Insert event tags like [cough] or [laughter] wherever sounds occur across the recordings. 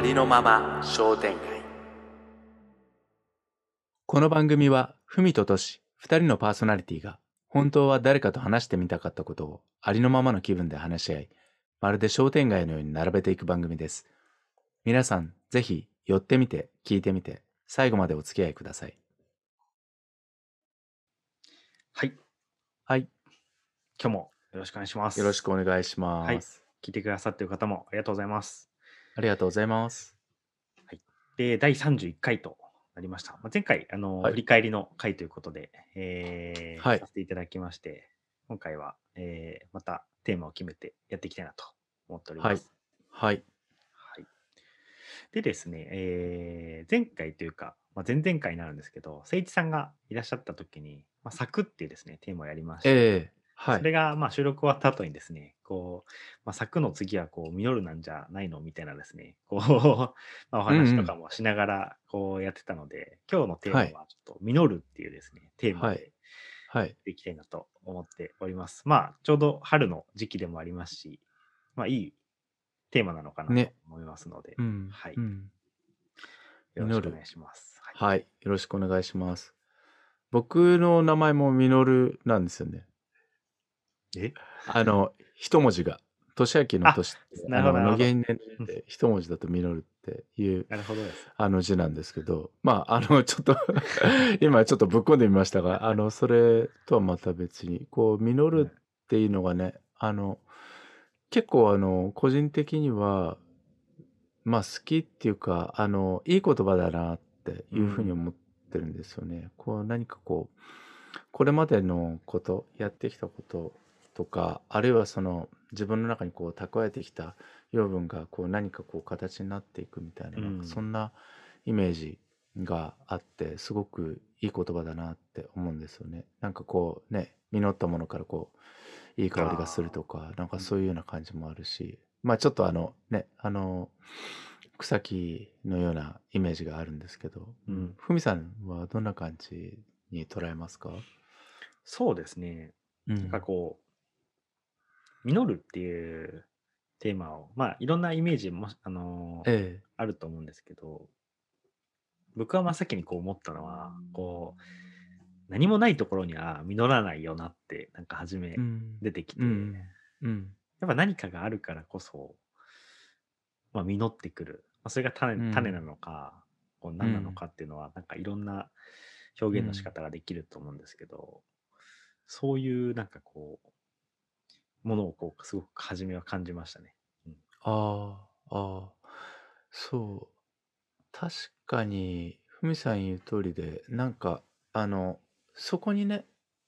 ありのまま商店街この番組はふみととし二人のパーソナリティが本当は誰かと話してみたかったことをありのままの気分で話し合いまるで商店街のように並べていく番組です皆さんぜひ寄ってみて聞いてみて最後までお付き合いくださいはい。はい今日もよろしくお願いします。よろしくお願いします、はい聞いてくださっている方もありがとうございます。ありがとうございます。で、第31回となりました。まあ、前回、あの、はい。振り返りの回ということで、えーはい。させていただきまして、今回は、えーまたテーマを決めてやっていきたいなと思っております。はい。はい。でですね、えー前回というか、まあ、前々回になるんですけど、誠一さんがいらっしゃった時に、まあ、柵っていうですね、テーマをやりまして、ええはい。それがまあ収録終わった後にですね、こう、まあ、柵の次はこう、実るなんじゃないのみたいなですね、こう、[laughs] まあお話とかもしながらこうやってたので、今日のテーマはちょっと実るっていうですね、テーマはい。ではい。いきたいなと思っております。まあ、ちょうど春の時期でもありますし、まあいいテーマなのかなとね。思いますので、うん。はい。うん。よろしくお願いします。はい。はい。よろしくお願いします。僕の名前もミノルなんですよね。え？あの、一文字が。年明けの年って、あの、なるほどなるほど無限年で一文字だとミノルっていう、なるほどです。あの字なんですけど、まあ、あの、ちょっと [laughs] 今ちょっとぶっ込んでみましたが、あの、それとはまた別に、こう、ミノルっていうのがね、あの、結構あの、個人的には、まあ好きっていうか、あの、いい言葉だなっていうふうに思ってるんですよね。こう何かこう、これまでのこと、やってきたこととか、あるいはその自分の中にこう蓄えてきた養分がこう何かこう形になっていくみたいな、なん。そんなイメージがあって、すごくいい言葉だなって思うんですよね。なんかこうね、実ったものからこう、いい香りがするとか、なんかそういうような感じもあるし、まあちょっとあのね、あの、草木のようなイメージがあるんですけど、うん。ふみさんはどんな感じに捉えますか？そうですね。うなんかこう、実るっていうテーマを、まあ、いろんなイメージも、あのーえあると思うんですけど、僕は真っ先にこう思ったのは、こう、何もないところには実らないよなって、なんか初めえうん。出てきて、うん。やうん。っぱ何かがあるからこそ、まあ、実ってくる。まあ、それが種,、うん。種なのか、こう何なのかっていうのは、なんかいろんな表現の仕方ができると思うんですけど、そういうなんかこう、ものをこう、すごく初めは感じましたね。ああ、ああ、そう。確かに、ふみさん言う通りで、なんか、あの、そこにね、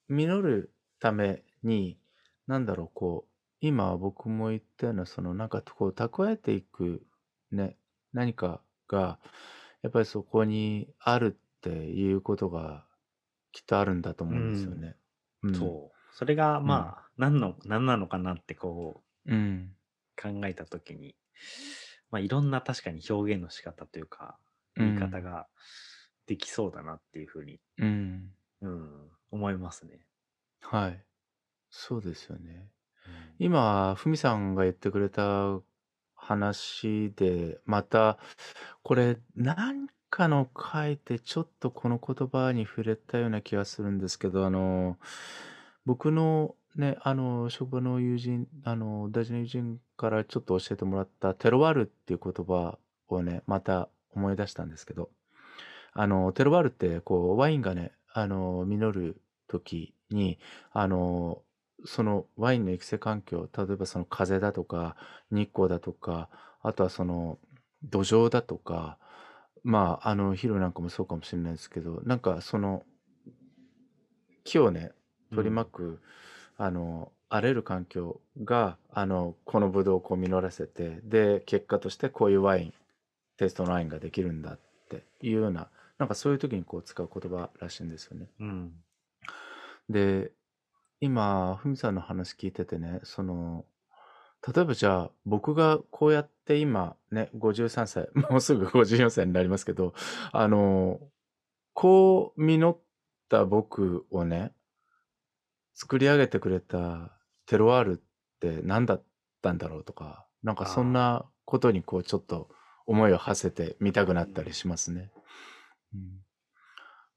実るために、なんだろう、こう、今僕も言ったような、その、なんかこう、蓄えていく、ね、何かが、やっぱりそこにあるっていうことが、きっとあるんだと思うんですよね。うん。そう。それがまあ、何の、何なのかなってこう、うん。考えたときに、まあ、いろんな確かに表現の仕方というか、言い方ができそうだなっていうふうに、うん。うん、思いますね。はい。そうですよね。うん今、ふみさんが言ってくれた話で、また、これ、なんかの回でちょっとこの言葉に触れたような気がするんですけど、あの、僕のね、あの、職場の友人、あの、大事な友人からちょっと教えてもらったテロワールっていう言葉をね、また思い出したんですけど、あの、テロワールって、こう、ワインがね、あの、実る時に、あの、そのワインの育成環境、例えばその風だとか、日光だとか、あとはその土壌だとか、まあ、あの、肥料なんかもそうかもしれないですけど、なんかその、木をね、取り巻く、あの、あらゆる環境が、あの、このブドウをこう実らせて、で、結果としてこういうワイン、テイストのワインができるんだっていうような、なんかそういう時にこう使う言葉らしいんですよね。うん。で、今、ふみさんの話聞いててね、その、例えばじゃあ、僕がこうやって今、ね、53歳、[laughs] もうすぐ54歳になりますけど、あの、こう実った僕をね、作り上げてくれたテロワールって何だったんだろうとか、なんかそんなことにこうちょっと思いを馳せてみたくなったりうん。しますね。うん。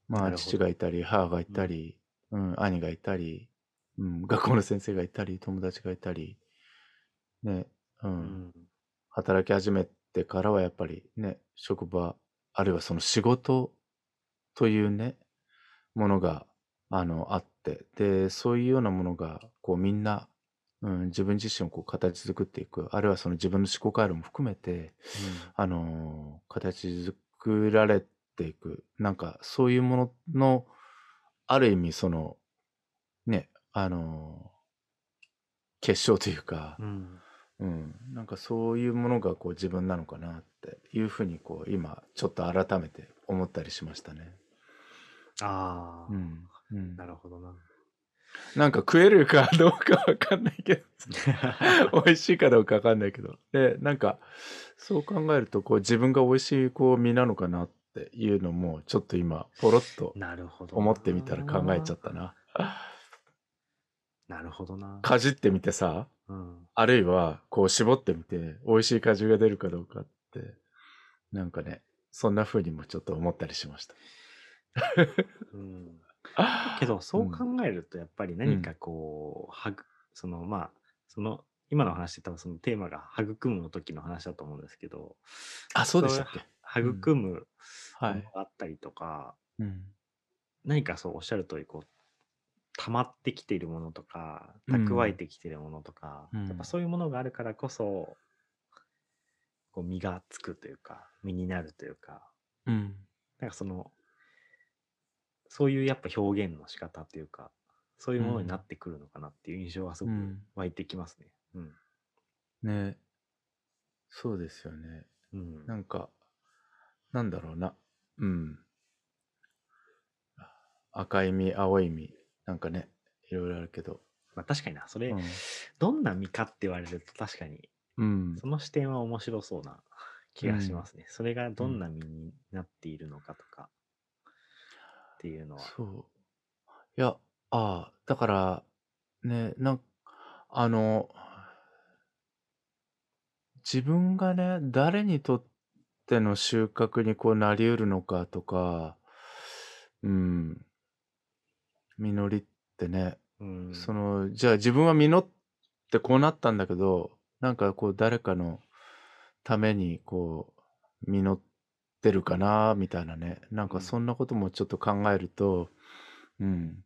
まあ。父がいたり、母がいうん。たり、うん、兄がいたり、うん、学校の先生がいたり、友達がいたり、ね、う、うんん。働き始めてからはやっぱりね、職場、あるいはその仕事というね、ものが、あの、あって、で、そういうようなものが、こうみんな、うん、自分自身をこう形作っていく、あるいはその自分の思考回路も含めて、うん。あの、形作られていく、なんかそういうものの、ある意味その、ね、あの、結晶というか、うん。うん、なんかそういうものがこう自分なのかなっていうふうにこう今ちょっと改めて思ったりしましたね。ああ、うん。うなるん。ほどな。なんか食えるかどうかわかんないけど、[laughs] 美味しいかどうかわかんないけど。で、なんか、そう考えると、こう自分が美味しいこう身なのかなっていうのも、ちょっと今、ポロッと思ってみたら考えちゃな。ったな。なるほどな。かじってみてさ、うん。あるいは、こう絞ってみて、美味しい果汁が出るかどうかって、なんかね、そんな風にもちょっと思ったりしました。うん。けど、うそう考ん。えると、やっぱりうん。何かこう、はぐその、まあ、その、今の話って多分そのテーマが育むの時の話だと思うんですけど、あ、そうでしたっけ？はうん。育むものはい。があったりとか、うん。何かそうおっしゃる通り、こう、溜まってきているものとか、う蓄えん。てきているものとか、やっぱうん。そういうものがあるからこそ、こう実がつくというか、実になるというか、うん。なんかその、そういうやっぱ表現の仕方というか、そういううものになっん。てくるのかなっていう印象がすごくうん。湧いてきますね。うん。ね。そうですよね。うん。なんか、なんだろうな。うん。赤い実、青い実、なんかね、いろいろあるけど。まあ確かにな、それ、うん。どんな実かって言われると確かに、うん。その視点は面白そうな気がしまうん。すね。それがうん。どんな実になっているのかとかっていうのは。そう。いや、ああ、だから、ね、なんあの、自分がね、誰にとっての収穫にこうなり得るのかとか、うん、実りってね、うそん。の、じゃあ自分は実ってこうなったんだけど、なんかこう誰かのためにこう、実ってるかな、みたいなね。なんうん。かそんなこともちょっと考えると、うん、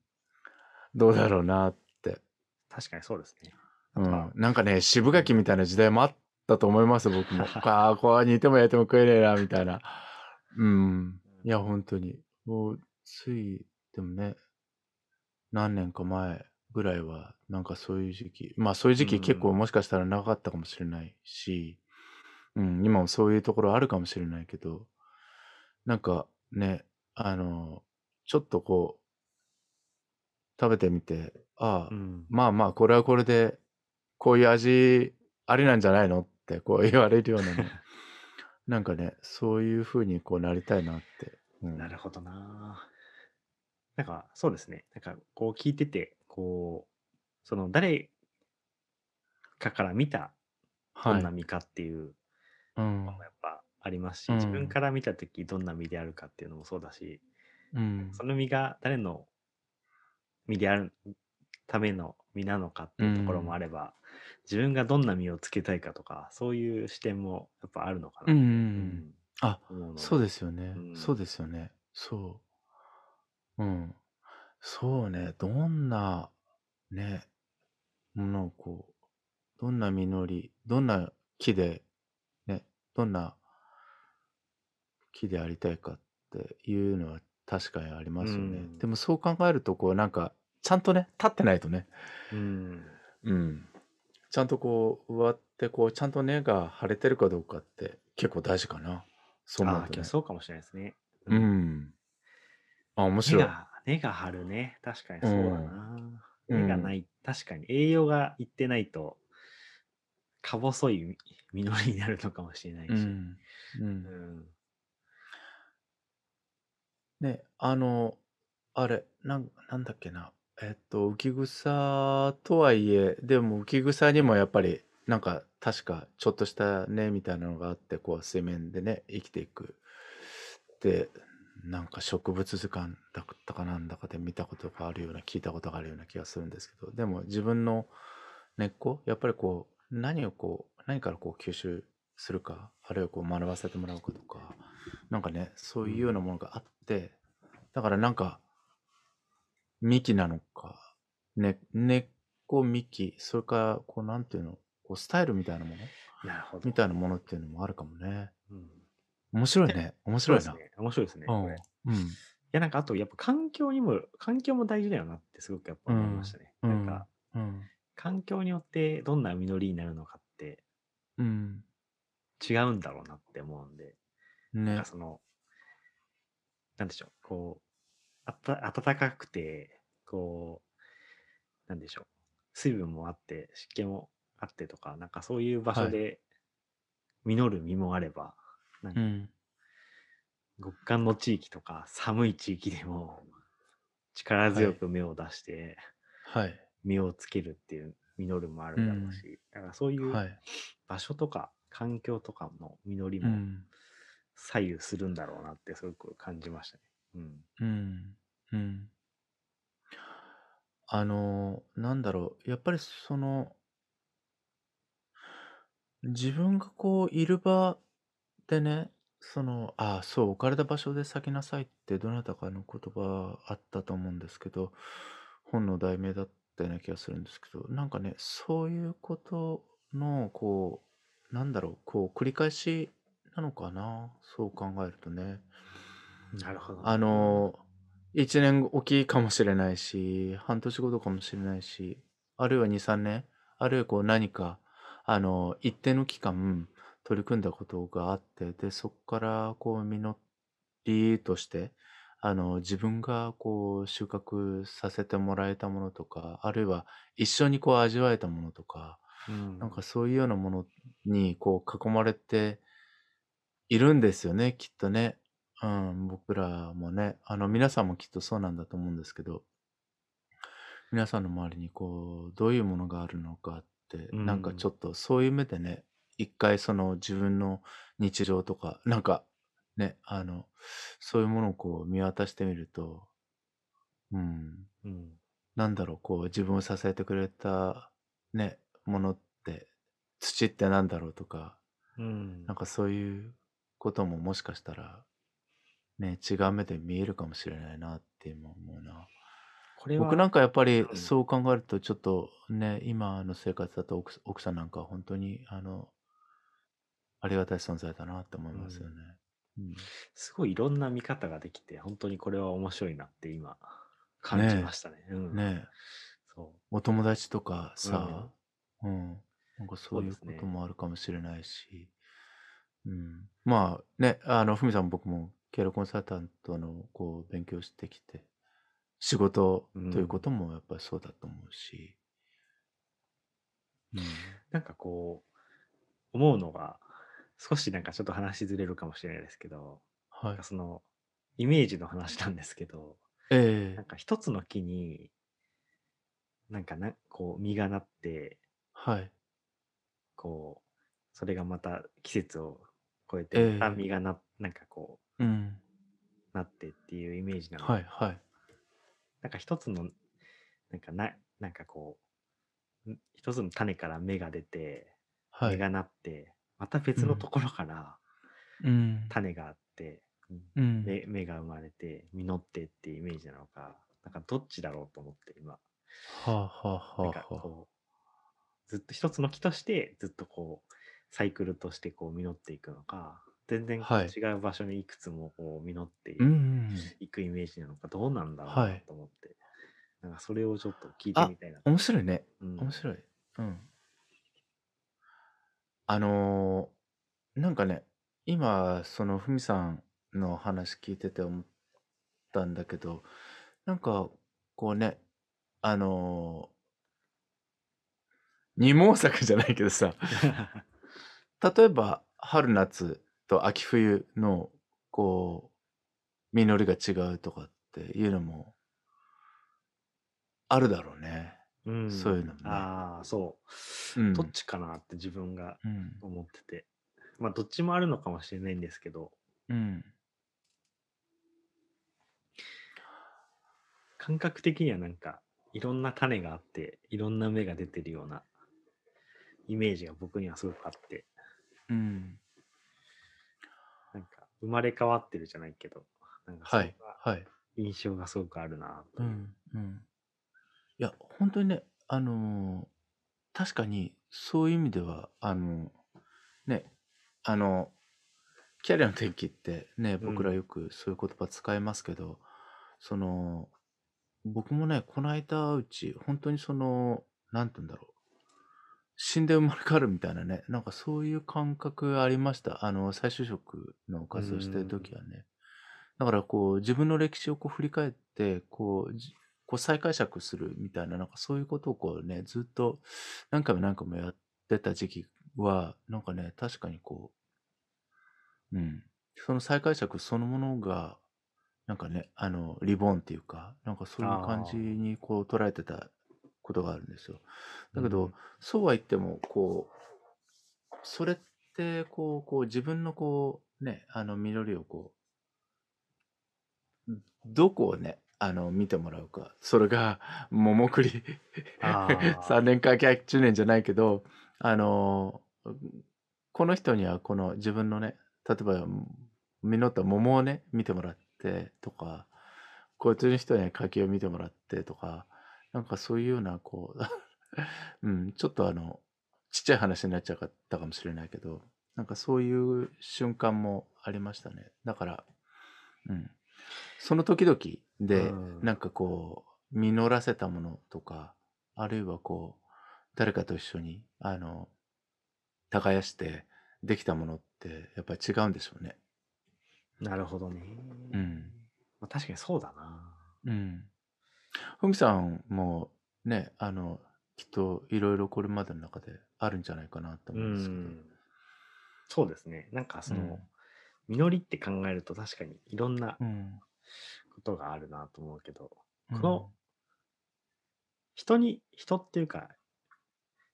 どうだろうなって。確かにそうですね。あとは、うん、なんかね、渋うん。柿みたいな時代もあったと思います、僕も。ああ、こう煮ても焼いても食えねえな、みたいな。うん。いや、本当に。もう、つい、でもね、何年か前ぐらいは、なんかそういう時期、まあそういうう時期結構ん。もしかしたら長かったかもしれないし、うん、今もそういうところあるかもしれないけど、なんかね、あの、ちょっとこう、食べてみて、ああ、うん。まあまあ、これはこれで、こういう味ありなんじゃないのってこう言われるようなね。[laughs] なんかね、そういう風にこうなりたいなって。うん。なるほどな。なんか、そうですね。なんか、こう聞いてて、こう、その誰かから見たどはい。んな実かっていううん。やっぱありますし、う自分かん。ら見たときどんな実であるかっていうのもそうだし、うなんかそん。の実が誰の実であるための実なのかっうていうところもあん。れば、自分がどんな実をつけたいかとか、そういう視点もやっぱあるのかうんうなうん。ん、あ、そうですよね。そん、うですよね。そう。うん。そうね。どんな、ね、ものをこう、どんな実り、どんな木で、ね、どんな木でありたいかっていうのは確かにありうますよね。でん、もそう考えると、こうなんか、ちゃんとね、立ってないとね、うん。うん。ちゃんとこう、植わって、こう、ちゃんと根が張れてるかどうかって結構大事かな。そう思うああ、けどとね。そうかもしれないですね。う。うんん。あ、面根白い。が、根が張るね。確かにうそうだん。な。う。根がなんい、確かに栄養がいってないと、か細い実りになるのかもしれなういし。ん。う。うんん。ね、あの、あれ、なん、なんだっけな。えっと、浮草とはいえ、でも浮草にもやっぱりなんか確かちょっとした根みたいなのがあって、こう水面でね、生きていく。で、なんか植物図鑑だったかなんだかで見たことがあるような、聞いたことがあるような気がするんですけど、でも自分の根っこ、やっぱりこう、何をこう、何からこう吸収するか、あるいはこう学ばせてもらうかとか、なんかね、そういうようなものがあって、だからなんか、幹なのか、ね、根っこ、幹、それから、こう、なんていうの、こう、スタイルみたいなもの？なるほど。みたいなものっていうのもあるかもね。うん。面白いね。面白いな。ね。面白いですね、うん。いや、なんかあと、やっぱ環境にも、環境も大事だよなってすごくやっぱ思いましたね。うなんか、ん。うん。環境によってどんな実りになるのかって、うん。違うんだろうなって思うんで、なんね。かその、なんでしょう、こう、あた暖かくて、こう、なんでしょう、水分もあって、湿気もあってとか、なんかそういう場所で実る実もあれば、なんかうん。極寒の地域とか寒い地域でも力強く芽を出してはい。実をつけるっていう実るもあるだろうし、だからそういうはい。場所とか環境とかの実りもうん。左右するんだろうなってすごく感じましたね。うん。うん。うん。あの、なんだろう、やっぱりその、自分がこういる場でね、その、ああ、そう、置かれた場所で咲きなさいってどなたかの言葉あったと思うんですけど、本の題名だったような気がするんですけど、なんかね、そういうことの、こう、なんだろう、こう、繰り返しなのかな、そう考えるとね。なるほどあね。の、1年おきかもしれないし、半年ごとかもしれないし、あるいは2、3年、あるいはこう何か、あの、一定の期間取り組んだことがあって、で、そこからこう実りとして、あの、自分がこう収穫させてもらえたものとか、あるいは一緒にこう味わえたものとか、うん。なんかそういうようなものにこう囲まれているんですよね、きっとね。うん、僕らもね、あの皆さんもきっとそうなんだと思うんですけど、皆さんの周りにこう、どういうものがあるのかって、うなんかちん。ょっとそういう目でね、一回その自分の日常とか、なんかね、あの、そういうものをこう見渡してみると、うん、うん。なんだろう、こう自分を支えてくれたね、ものって、土ってなんだろうとか、うん。なんかそういうことももしかしたらね、違う目で見えるかもしれないなって今思うな。これは、僕なんかやっぱりうん。そう考えるとちょっとね、今の生活だと奥奥さんなんかは本当にあの、ありがたい存在だなって思いうん。ますよね。うん。すごいいろんな見方ができて、本当にこれは面白いなって今感じまねしたね。うえ、ん。ねえ。そお友達とかう。うん。さ、うん、なんかそうそういうこと。もあるかもしれないし、うん。まあね、あの、ふみさんも僕も経営コンサルタントのこう勉強してきて、仕事というこうん。ともやっぱりそうだと思うし、うん。なんかこう、思うのが、少しなんかちょっと話ずれるかもしれないですけど、なんはい。かその、イメージの話なんですけど、ええ、なんか一つの木に、なんかな、こう、実がなって、はい。こう、それがまた季節を超えて、えまたえ、実がな、なんかこうん。う、なってっていうイメージなの。はいはい。なんか一つの、なんかな、なんかこう、ん一つの種から芽が出て、はい。実がなって、また別のとうん。ころからうん。種があって、うんうん。芽芽が生まれて、実ってっていうイメージなのか、なんかどっちだろうと思って今、はあはあはなんかあはあ。こう、ずっと一つの木として、ずっとこう、サイクルとしてこう実っていくのか、全然違う場所にいくつもこう実って。いくイメージなのか、どうなんだろう。と思って、なんかそれをちょっと聞いてあ、みたいな。面白いね。うん。面白い。うん。あの、なんかね、今、そのふみさんの話聞いてて思ったんだけど、なんか、こうね、あの、二毛作じゃないけどさ、例えば春夏と秋冬のこう実りが違うとかっていうのもあるだろうね。うそういうん。のもね。ああ、そう。どっうん。ちかなって自分がうん。思ってて。まあ、どっちもあるのかもしれないんですけど、うん。感覚的にはなんか、いろんな種があって、いろんな芽が出てるようなイメージが僕にはすごくあって、うん。なんか、生まれ変わってるじゃないけど、なんかそはい、はい。印象がすごくあるなという。うん、うん。いや、本当にね、あの、確かにそういう意味では、あの、ね、あの、キャリアの転機ってね、うん。僕らよくそういう言葉使いますけど、その、僕もね、この間うち、本当にその、なんて言うんだろう。死んで生まれ変わるみたいなね、なんかそういう感覚ありました。あの、再就職の活動してる時ん。はね。だからこう、自分の歴史をこう振り返って、こう、じこう再解釈するみたいな、なんかそういうことをこうね、ずっと何回も何回もやってた時期は、なんかね、確かにこう、うん、その再解釈そのものが、なんかね、あの、リボーンっていうか、なんかそういう感じああ。にこう捉えてたことがあるんですよ。だけど、うん。そうは言っても、こう、それって、こう、こう自分のこう、ね、あの、実りをこう、どこをね、あの、見てもらうか。それが、桃栗3ああ。[laughs] 年か100年じゃないけど、あの、この人にはこの自分のね、例えば、実った桃をね、見てもらってとか、こっちの人には柿を見てもらってとか、なんかそういうような、こう、[laughs] うん、ちょっとあの、ちっちゃい話になっちゃったかもしれないけど、なんかそういう瞬間もありましたね。だから、うん。その時々うで、ん。なんかこう、実らせたものとか、あるいはこう、誰かと一緒に、あの、耕してできたものって、やっぱり違うんでしょうね。なるほどね。うん。まあ、確かにそうだな。うん。ふみさんもね、あの、きっといろいろこれまでの中であるんじゃないかなとう思うんですけど。ん。そうですね。なんかその、うん。実りって考えると確かにいろんなうん。ことがあるなと思うけど、このうん。人に、人っていうか、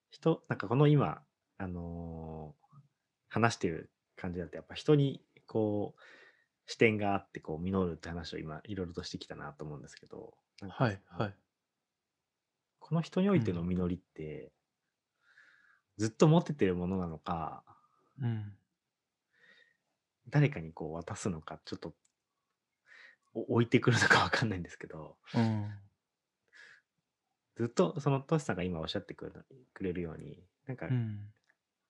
人、なんかこの今、あのー話してる感じだとやっぱ人にこう視点があってこう実るって話を今いろいろとしてきたなと思うんですけど、なんかはい、はい。この人においてのうん。実りってずっと持っててるものなのか、うん。誰かにこう渡すのか、ちょっとお置いてくるのかわかんないんですけど、うん。ずっとそのトシさんが今おっしゃってくれくれるように、なんかうん。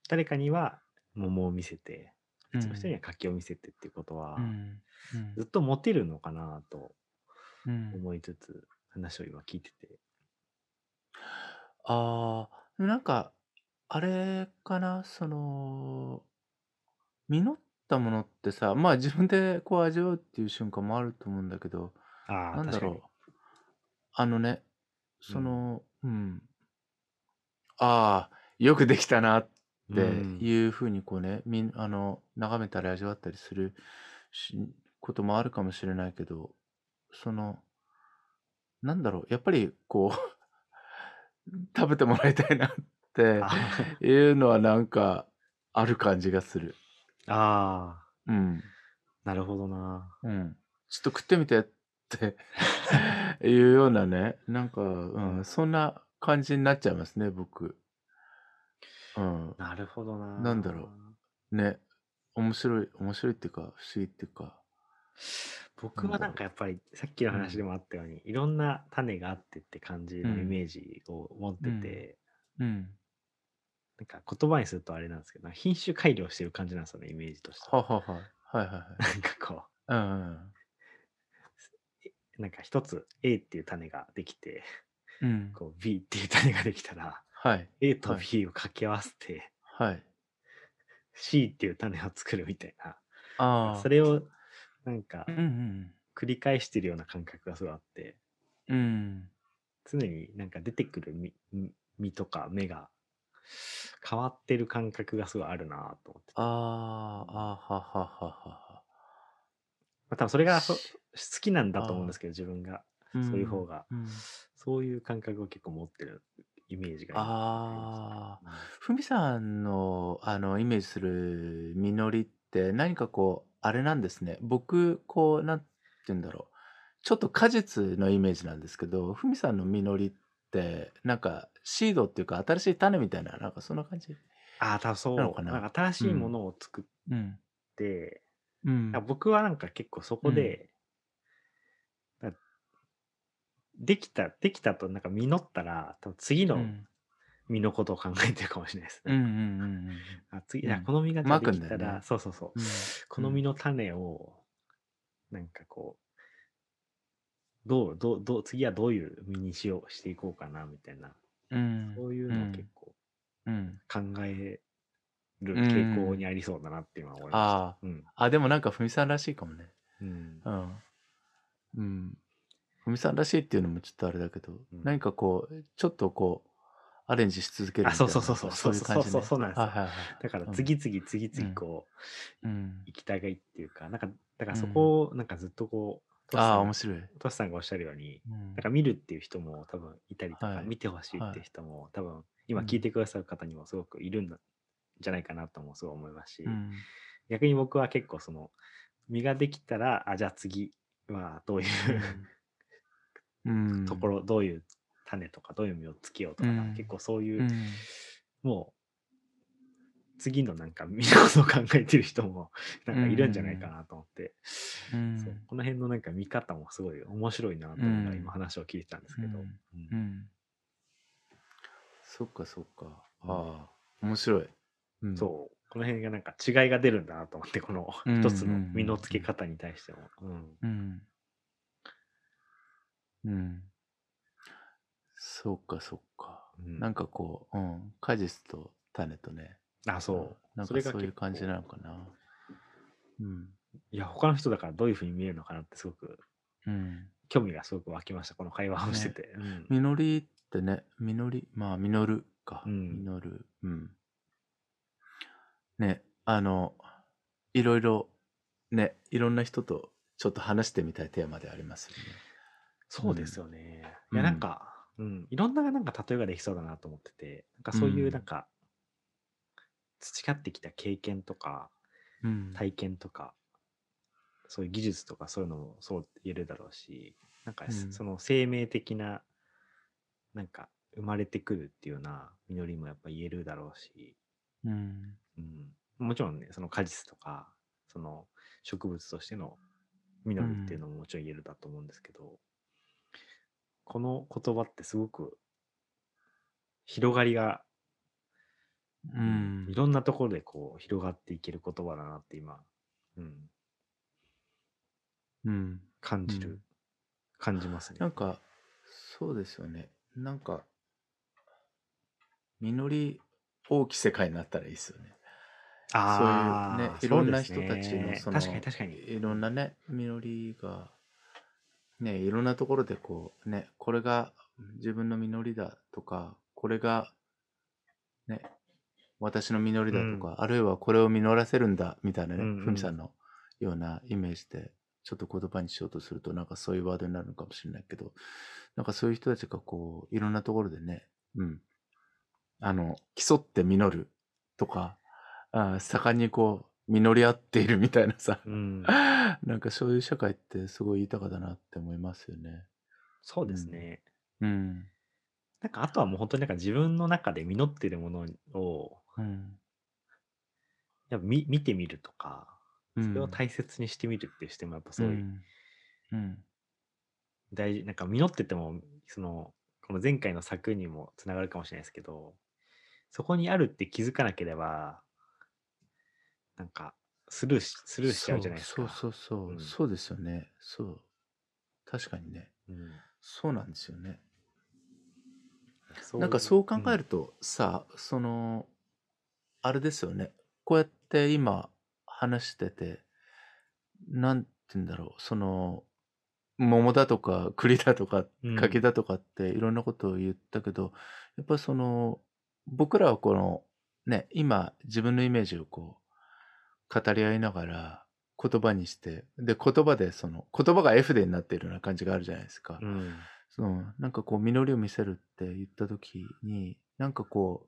誰かには桃を見せて、別の人にうん。は柿を見せてっていうことは、うん。うん。ずっと持てるのかなとうん。思いつつ、話を今聞いてて。ああ、なんか、あれかな、その、実ったものってさ、まあ自分でこう味わうっていう瞬間もあると思うんだけど、ああ、確かに。なんだろう。あのね、うん。その、うん。ああ、よくできたなっうてん。いう風にこうね、みんあの、眺めたり味わったりするしこともあるかもしれないけど、その、なんだろう、やっぱりこう [laughs] 食べてもらいたいなってあいうのはなんかある感じがする。ああ、うん。なるほどな。うん。ちょっと食ってみてっていうようなね、なんか、ううん、ん、そんな感じになっちゃいますね、僕。うん。なるほどなんだろな。う。ね。面白い面白いっていうか、不思議っていうか、な僕はなんかやっぱりさっきの。話でもあったように、いろんな種があってって感じうん。のイメージを持っうん。てて、うん。なんか言葉にするとあれなんですけど、品種改良してる感じなんですよね、イメージとしては。ははは。はいはいはい。なんかこうんうんうん。う、なんか一つ A っていう種ができて、うん。こう B っていう種ができたら、はい。A とはい。B を掛け合わせて、はい。C っていう種を作るみたいな。ああ。れをなんか繰り返してるような感覚がすごいあって、うん。うん。常になんか出てくる実実実とか芽が変わってる感覚がすごいあるなと思ってあて。あ、あははははは。まあ、多分それがそ好しきなんだと思うんですけど、自分が。うそういう方が、ん。うん。そういう感覚を結構持ってるイメージが。ああ。ふみさんの、あの、イメージする実りって何かこう、あれなんですね。僕、こう、なんて言うんだろう。ちょっと果実のイメージなんですけど、ふみさんの実りって、なんかシードっていうか新しい種みたいな、なんかそんな感じああ、多分なのそう。かな？なんか新しいものを作っうん。て、うなんかん。僕はなんか結構そこうん。で、なできた、できたとなんか実ったら、多分次のうん。実のことを考えてるかもしれないですうんうね。んうんあ次。この実がじゃあまくできたら、ね。そうそうそう。うん。この実うん。の種を、なんかこう、どう、どう、どう、次はどういう実にしよう、していこうかな、みたいな。うん。そういううのを結ん。構うん。考えるう傾向にん。ありそうだなって今思いました。ああ。うん。あ、でもなんかふみさんらしいかもね。うん。うん。うん。ふみさんらしいっていうのもちょっとあれだけど、うん。何かこう、ちょっとこう、アレンジし続けあ、るみそうたいうな、そそうそうそうそうそう、かそういう。そうなんですよ。はいはいはい。だからうん。次々次々うん。こう、うん。行きたがいっていうか、なんか、だからそうん。こをなんかずっとこう、トシああ、面白い。トシさんがおっしゃるように、うん。なんか見るっていう人も多分いたりとか、はい。見てほしいっていうはい。人も多分うん。今聞いてくださる方にもすごくいるんじゃないかなともすごい思いますし、うん。逆に僕は結構その、実ができたら、あ、じゃあ次はどういううん。う [laughs] とこん。ろ、どういう種とか、どういう実をつけようとうか、なんか結ん。構そういうう、ん。もう次のなんか見のことを考えてる人も [laughs] なんうかいるんじゃないかん。なと思って、う。そうんこの辺のなんか見方もすごい面白いなうと思いながら今ん。話を聞いてたんですうけど、ん。うんうん。そっかそっか。うんああ、面白い。うん。そう、この辺がなんか違いが出るんだなと思って、このうん一つのうん実の付け方に対しても。うん。うん。うん。そうかそうか。うんなんかこう、うん。果実と種とね。あ、うん。そう。なんかそういう感じ構、なのかな。うん。いや、他の人だからどういうふうに見えるのかなってすごくうん。興味がすごく湧きました、この会話をしてね。て。うん。実りってね、実り、まあ、実るか。うん。実る。うん。ね、あの、いろいろ、ね、いろんな人とちょっと話してみたいテーマでありますよね。そうですよね。ういや、なんん。か、うん、いろんななんか例えができそうだなと思ってて、なんかうそういうなんん。か培ってきた経験とかうん。体験とか、そういう技術とかそういうのもそう言えるだろうし、なんかうん。その生命的な、なんか生まれてくるっていうような実りもやっぱ言えるだろうし、うん。うん、もちろんね、その果実とか、その植物としてのう。実るっていうんのももちろん言えるだと思うんですけど、この言葉ってすごく広がりが、ううん、いん。ろんなところでこう広がっていける言葉だなって今、うん、うん。感じる、うん。感じますね。なんか、そうですよね。なんか、実り大きい世界になったらいいですよね。そういうね、ああ、いろんな人たちのね。そ確かにの、確かに。いろんなね、実りが、ね、いろんなところでこう、ね、これが自分の実りだとか、これが、ね、私の実りうん、だとか、あるいはこれを実らせるんだみたいなうね、ふみさんんのようなイメージで、ちょっと言葉にしようとすると、なんかそういうワードになるのかもしれないけど、なんかそういう人たちがこう、いろんなところでね、うん、あの、競って実るとか、あー盛んにこう、実り合っているみたいなさ、うん。うん。なんかそういう社会ってすごい豊かだなって思いますよね。そううん。ですね。うん。なんかあとはもう本当になんか自分の中で実っているものを、うん。やっぱ見見てみるとか、うん。それを大切にしてみるっていう視点もやっぱすごいうん。うん。大事、なんか実ってても、その、この前回の作にもつながるかもしれないですけど、そこにあるって気づかなければ、なんかスルーし、スルーしちゃうじそう、ゃないですそうか。そうそうう、ん。そうですよね。そう。確かにね。うん。そうなんですよね。なんかそううん。考えるとさ、その、あれですよね。こうやって今話してて、なんて言うんだろう。その、桃だとか栗だとかうん。柿だとかっていろんなことを言ったけど、やっぱその、僕らはこの、ね、今自分のイメージをこう、語り合いながら言葉にして、で、言葉でその、言葉が絵筆になっているような感じがあるじゃないですか。うん。その、なんかこう、実りを見せるって言った時に、なんかこ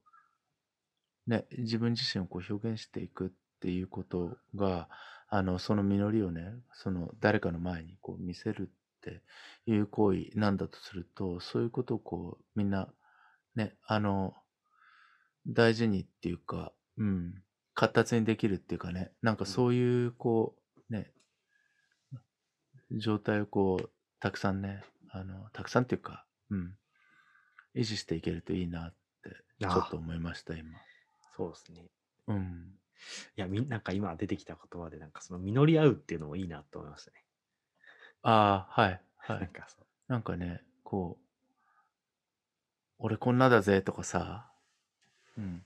う、ね、自分自身をこう表現していくっていうことが、あの、その実りをね、その誰かの前にこう見せるっていう行為なんだとすると、そういうことをこう、みんな、ね、あの、大事にっていうか、うん、活発にできるっていうかね、なんかそういう、こう、ね、状態をこう、たくさんね、あの、たくさんっていうか、うん、維持していけるといいなって、ちょっと思いました、今。そうですね。うん。いや、みなんか今出てきた言葉で、なんかその実り合うっていうのもいいなと思いましたね。ああ、はい、はい。なんかそう。なんかね、こう、俺こんなだぜとかさ、うん、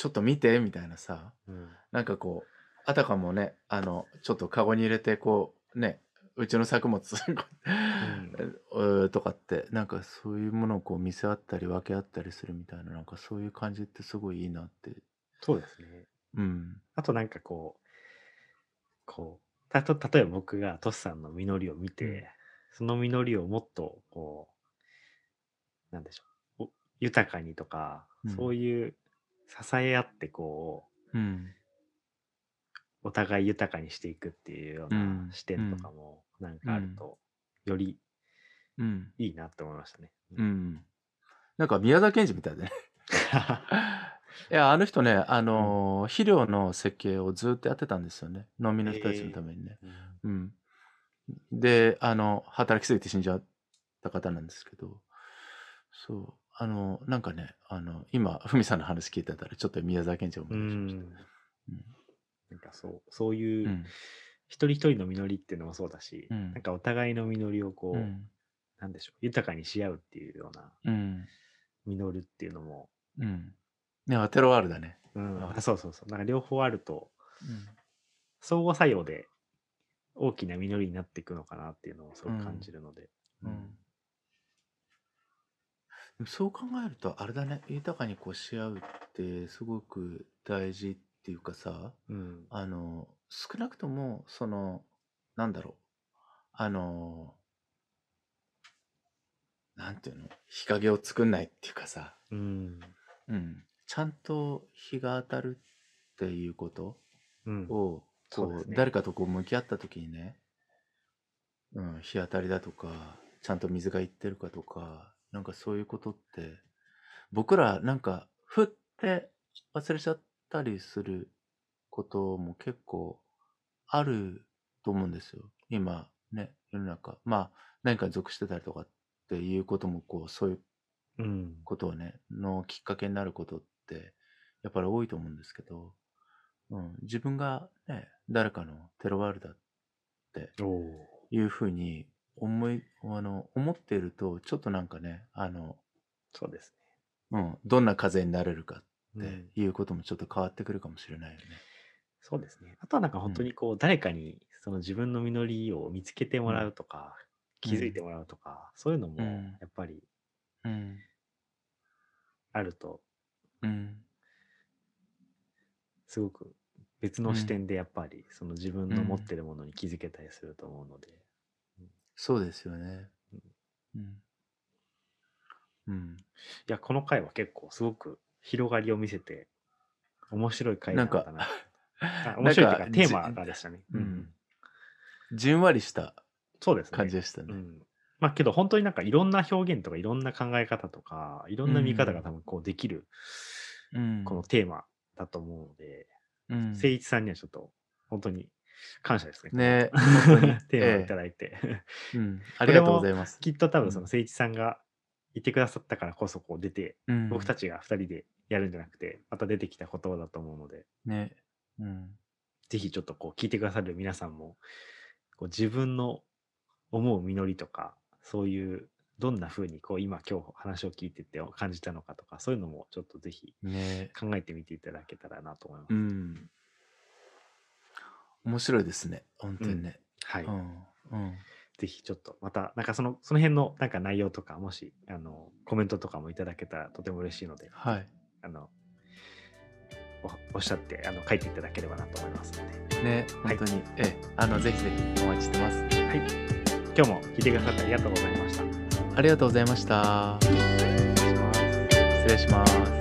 ちょっと見てみたいなさ、うん。なんかこう、あたかもね、あの、ちょっとカゴに入れて、こう、ね、うちの作物 [laughs] うんとかって、なんかそういうものをこう見せ合ったり分け合ったりするみたいな、なんかそういう感じってすごいいいなって。そうですね。うん。あとなんかこう、こう、たと例えば僕がトシさんの実りを見て、うんその実りをもっとこう、なんでしょう、お豊かにとか、うんそういう支え合ってこう、うん。お互い豊かにしていくっていうよううなん視点とかもなんかあると、よりうん。いいなって思いましたね。うん。なんか宮沢賢治みたいでね。[laughs] いや、あの人ね、あのー肥料の設計をずっとやってたんですよね。農民の人たちのためにね。うんうん。で、あの、働きすぎて死んじゃった方なんですけど、そう、あの、なんかね、あの、今、ふみさんの話聞いてたら、ちょっと宮沢賢治を思う。い出しました。なんかそう、そういう、うん。一人一人の実りっていうのもそうだし、うんなんかお互いの実りをこう、うん。なんでしょう、豊かにし合うっていうようなうん。実るっていうのも、うん。ね、アテロワールだね。うんそうそうそう、なんか両方あると、うん。相互作用で大きな実りになっていくのかなっていうのをすごく感じるので。うんでもそう考えると、あれだね、豊かにこうし合うってすごく大事っていうかさ、うん。あの、少なくとも、その、なんだろう、あの、なんていうの、日陰を作んないっていうかさ、うん。うん、ちゃんと日が当たるっていうことうん。を、こう、そうね誰かとこう向き合った時にね、うん、日当たりだとか、ちゃんと水がいってるかとか、なんかそういうことって、僕らなんか、ふって忘れちゃったりすることも結構あると思うんですよ。今ね、世の中。まあ、何かに属してたりとかっていうことも、こう、そういううん。ことをね、のきっかけになることって、やっぱり多いと思うんですけど、うん、自分がね、誰かのテロワールだって。いうふうに思い、あの、思っていると、ちょっとなんかね、あの、そうですうん、どんな風になれるかっね。ていうこともちょっと変わってくるかもしれないよね。そうですね。あとはなんか本当にこう、誰かにその自分の実りを見つけてもらうとか、気づいてもらうとか、そういうのもうん。やっぱりうん、あると、うん、すごく別のうん。視点でやっぱりその自分の持ってるものに気づけたりすると思うので、そうですよね。うん。うん。いや、この回は結構すごく広がりを見せて、面白い回だったな。[laughs] あ面白いというか、テーマがでしたね。じうんじんわりした。感じでしたね。うん。まあけど本当になんかいろんな表現とかいろんな考え方とかいろんな見方が多分こうできるうん。このテーマだと思うので、うん、誠一さんにはちょっと本当に感謝ですね。ね本当に [laughs] えテーマをいただいて。うん。ありがとうございます。きっと多分その誠一さんがいてくださったからこそこう出て、うん、僕たちが2人でやるんじゃなくて、また出てきた言葉だと思うので、ね。うん。ぜひちょっとこう聞いてくださる皆さんも、こう自分の思う実りとか、そういうどんな風にこう今今日話を聞いてて感じたのかとか、そういうのもちょっとぜひね考えてみていただけたらなと思います。うん。面白いですね。本当にね。はい。うん。うん。ぜひちょっとまた、なんかその、その辺のなんか内容とか、もし、あの、コメントとかもいただけたらとても嬉しいので、はい。あの、おおっしゃって、あの、書いていただければなと思いますので。ね、はい。本当に、ええ、あの、ぜひぜひお待ちしてます。はい。今日も聞いてくださってありがとうございました。ありがとうございました。失礼します。失礼します。